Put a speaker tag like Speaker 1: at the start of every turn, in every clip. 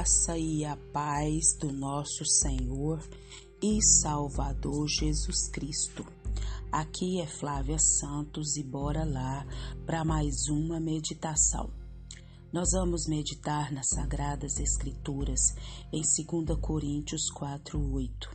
Speaker 1: graça e a paz do nosso Senhor e Salvador Jesus Cristo. Aqui é Flávia Santos e bora lá para mais uma meditação. Nós vamos meditar nas Sagradas Escrituras em 2 Coríntios 4:8.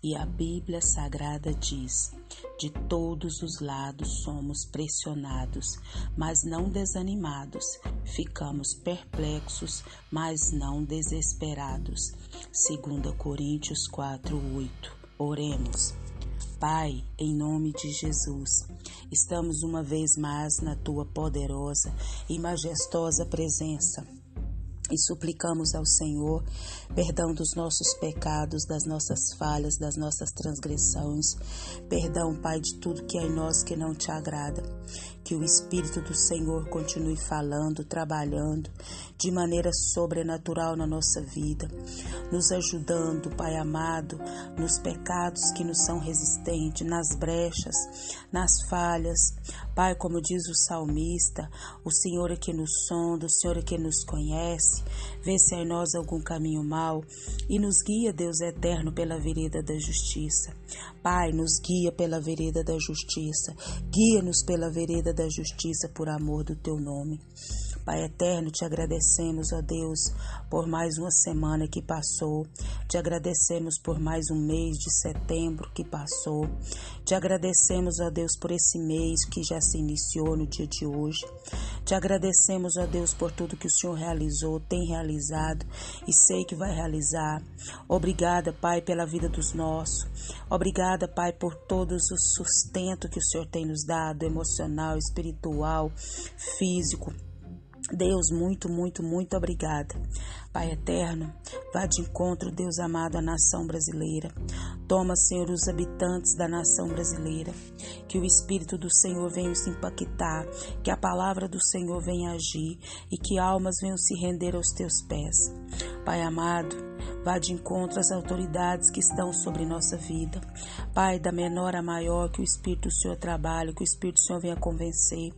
Speaker 1: E a Bíblia Sagrada diz: De todos os lados somos pressionados, mas não desanimados. Ficamos perplexos, mas não desesperados. 2 Coríntios 4:8. Oremos. Pai, em nome de Jesus, estamos uma vez mais na tua poderosa e majestosa presença e suplicamos ao Senhor perdão dos nossos pecados, das nossas falhas, das nossas transgressões. Perdão, Pai, de tudo que é em nós que não te agrada. Que o Espírito do Senhor continue falando, trabalhando de maneira sobrenatural na nossa vida, nos ajudando, Pai amado, nos pecados que nos são resistentes, nas brechas, nas falhas. Pai, como diz o salmista, o Senhor é que nos sonda, o Senhor é que nos conhece, vê se em nós algum caminho mau e nos guia, Deus eterno, pela vereda da justiça. Pai, nos guia pela vereda da justiça, guia-nos pela vereda da justiça por amor do teu nome. Pai eterno, te agradecemos, ó Deus, por mais uma semana que passou. Te agradecemos por mais um mês de setembro que passou. Te agradecemos, ó Deus, por esse mês que já se iniciou no dia de hoje. Te agradecemos, ó Deus, por tudo que o Senhor realizou, tem realizado e sei que vai realizar. Obrigada, Pai, pela vida dos nossos. Obrigada, Pai, por todos o sustento que o Senhor tem nos dado, emocional, espiritual, físico. Deus, muito, muito, muito obrigada. Pai eterno, vá de encontro, Deus amado, à nação brasileira. Toma, Senhor, os habitantes da nação brasileira. Que o Espírito do Senhor venha se impactar, que a palavra do Senhor venha agir e que almas venham se render aos teus pés. Pai amado, Vá de encontro às autoridades que estão sobre nossa vida. Pai, da menor a maior, que o Espírito do Senhor trabalhe, que o Espírito do Senhor venha convencer,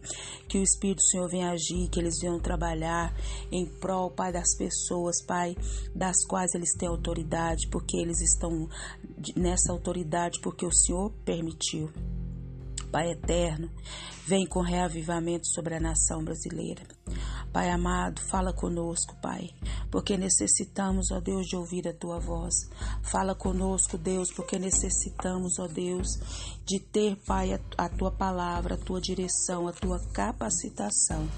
Speaker 1: que o Espírito do Senhor venha agir, que eles venham trabalhar em prol, Pai, das pessoas, Pai, das quais eles têm autoridade, porque eles estão nessa autoridade, porque o Senhor permitiu. Pai eterno, vem com reavivamento sobre a nação brasileira. Pai amado, fala conosco, Pai, porque necessitamos, ó Deus, de ouvir a tua voz. Fala conosco, Deus, porque necessitamos, ó Deus, de ter, Pai, a, tua palavra, a tua direção, a tua capacitação.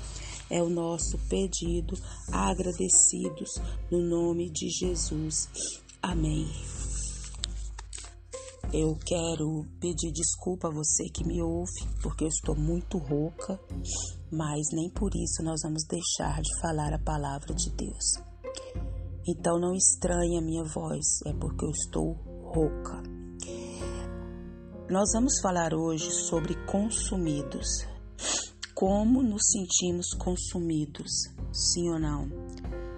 Speaker 1: É o nosso pedido, agradecidos no nome de Jesus. Amém. Eu quero pedir desculpa a você que me ouve, porque eu estou muito rouca, mas nem por isso nós vamos deixar de falar a palavra de Deus. Então não estranhe a minha voz, é porque eu estou rouca. Nós vamos falar hoje sobre consumidos. Como nos sentimos consumidos, sim ou não?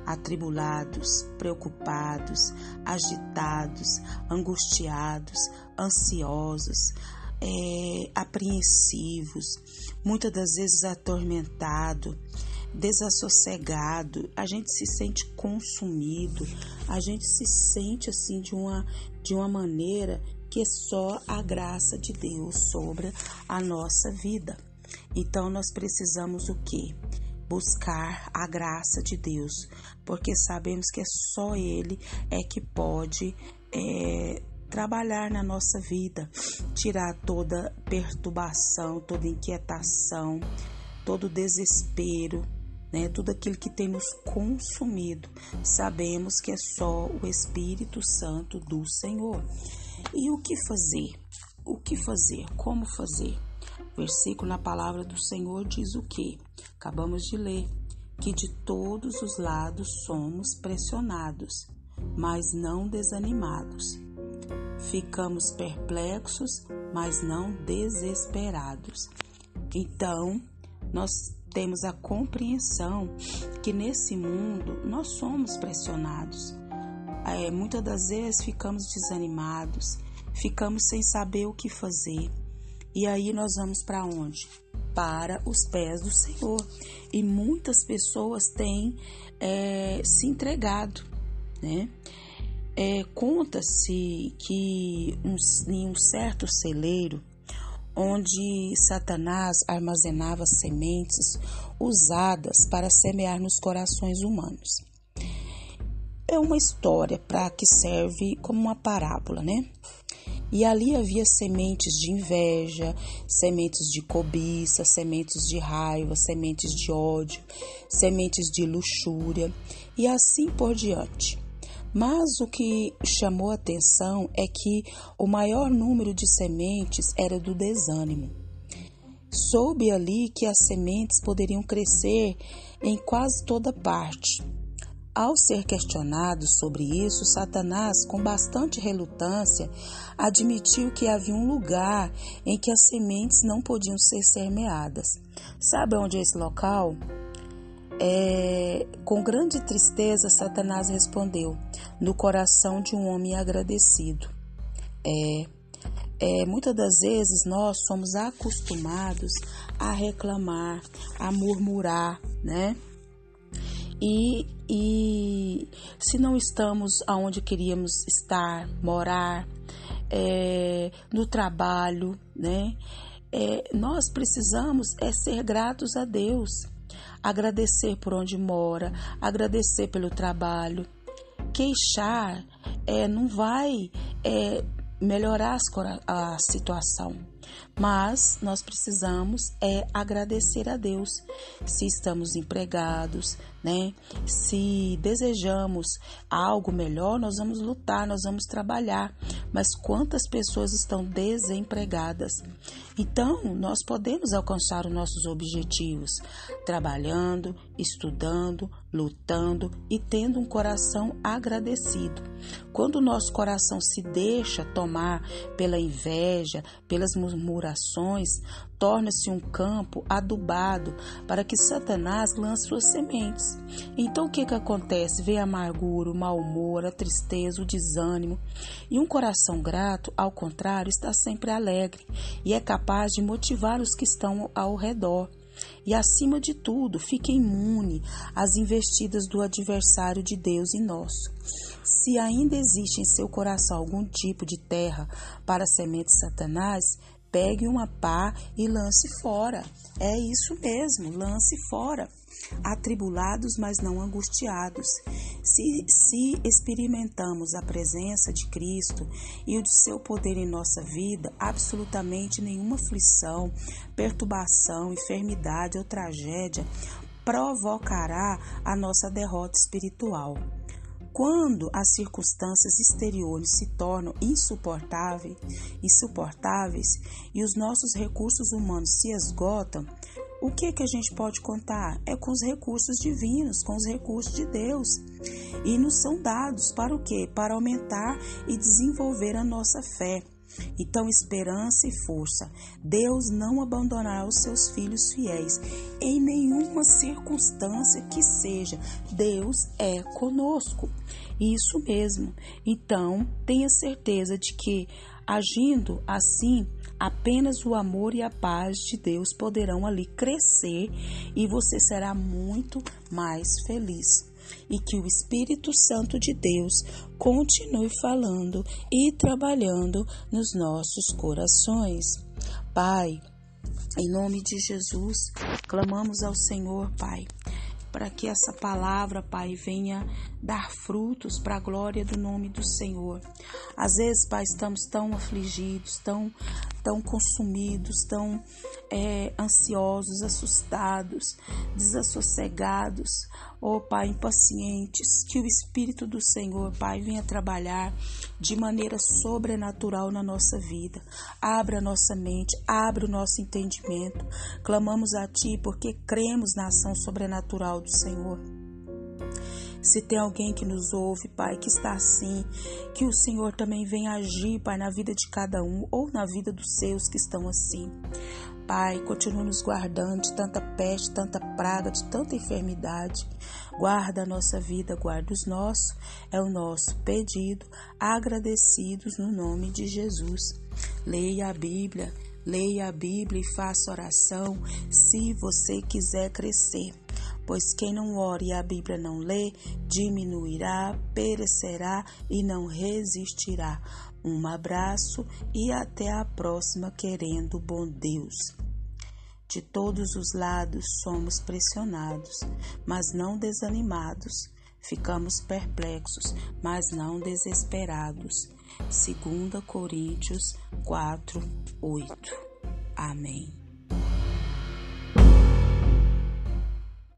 Speaker 1: atribulados, preocupados, agitados, angustiados, ansiosos, é, apreensivos, muitas das vezes atormentado, desassossegado, a gente se sente consumido, a gente se sente assim de uma, de uma maneira que é só a graça de Deus sobre a nossa vida. Então nós precisamos o quê? buscar a graça de Deus, porque sabemos que é só Ele é que pode é, trabalhar na nossa vida, tirar toda perturbação, toda inquietação, todo desespero, né, tudo aquilo que tem nos consumido. Sabemos que é só o Espírito Santo do Senhor. E o que fazer? O que fazer? Como fazer? versículo na palavra do Senhor diz o que? Acabamos de ler que de todos os lados somos pressionados, mas não desanimados. Ficamos perplexos, mas não desesperados. Então, nós temos a compreensão que nesse mundo nós somos pressionados. É, muitas das vezes ficamos desanimados, ficamos sem saber o que fazer e aí nós vamos para onde? Para os pés do Senhor. E muitas pessoas têm é, se entregado, né? É, Conta-se que um, em um certo celeiro, onde Satanás armazenava sementes usadas para semear nos corações humanos. É uma história para que serve como uma parábola, né? E ali havia sementes de inveja, sementes de cobiça, sementes de raiva, sementes de ódio, sementes de luxúria e assim por diante. Mas o que chamou atenção é que o maior número de sementes era do desânimo. Soube ali que as sementes poderiam crescer em quase toda parte. Ao ser questionado sobre isso, Satanás, com bastante relutância, admitiu que havia um lugar em que as sementes não podiam ser semeadas. Sabe onde é esse local? É, com grande tristeza, Satanás respondeu: No coração de um homem agradecido. É, é, muitas das vezes nós somos acostumados a reclamar, a murmurar, né? E, e se não estamos aonde queríamos estar, morar, é, no trabalho, né? É, nós precisamos é ser gratos a Deus agradecer por onde mora, agradecer pelo trabalho. Queixar é, não vai é, melhorar a situação. Mas nós precisamos é agradecer a Deus se estamos empregados, né? Se desejamos algo melhor, nós vamos lutar, nós vamos trabalhar. Mas quantas pessoas estão desempregadas? Então, nós podemos alcançar os nossos objetivos trabalhando, estudando, lutando e tendo um coração agradecido. Quando o nosso coração se deixa tomar pela inveja, pelas murmurações, torna-se um campo adubado para que Satanás lance suas sementes. Então o que, que acontece? Vem a amargura, o mau humor, a tristeza, o desânimo. E um coração grato, ao contrário, está sempre alegre e é capaz de motivar os que estão ao redor. E acima de tudo, fique imune às investidas do adversário de Deus em nós. Se ainda existe em seu coração algum tipo de terra para sementes Satanás, pegue uma pá e lance fora. É isso mesmo, lance fora. Atribulados, mas não angustiados. Se, se experimentamos a presença de Cristo e o de seu poder em nossa vida, absolutamente nenhuma aflição, perturbação, enfermidade ou tragédia provocará a nossa derrota espiritual. Quando as circunstâncias exteriores se tornam insuportáveis, insuportáveis e os nossos recursos humanos se esgotam, o que que a gente pode contar? É com os recursos divinos, com os recursos de Deus. E nos são dados para o quê? Para aumentar e desenvolver a nossa fé. Então, esperança e força. Deus não abandonará os seus filhos fiéis em nenhuma circunstância que seja. Deus é conosco. Isso mesmo. Então, tenha certeza de que, agindo assim, apenas o amor e a paz de Deus poderão ali crescer e você será muito mais feliz e que o Espírito Santo de Deus continue falando e trabalhando nos nossos corações. Pai, em nome de Jesus, clamamos ao Senhor, Pai, para que essa palavra, Pai, venha dar frutos para a glória do nome do Senhor. Às vezes, Pai, estamos tão afligidos, tão, tão consumidos, tão é, ansiosos, assustados, desassossegados, oh Pai, impacientes. Que o Espírito do Senhor, Pai, venha trabalhar de maneira sobrenatural na nossa vida. Abra nossa mente, abra o nosso entendimento. Clamamos a Ti porque cremos na ação sobrenatural do Senhor. Se tem alguém que nos ouve, Pai, que está assim, que o Senhor também venha agir, Pai, na vida de cada um ou na vida dos seus que estão assim. Pai, continue nos guardando de tanta peste, tanta praga, de tanta enfermidade. Guarda a nossa vida, guarda os nossos. É o nosso pedido, agradecidos no nome de Jesus. Leia a Bíblia, leia a Bíblia e faça oração se você quiser crescer. Pois quem não ora e a Bíblia não lê, diminuirá, perecerá e não resistirá. Um abraço e até a próxima, querendo bom Deus. De todos os lados somos pressionados, mas não desanimados. Ficamos perplexos, mas não desesperados. 2 Coríntios 4, 8. Amém.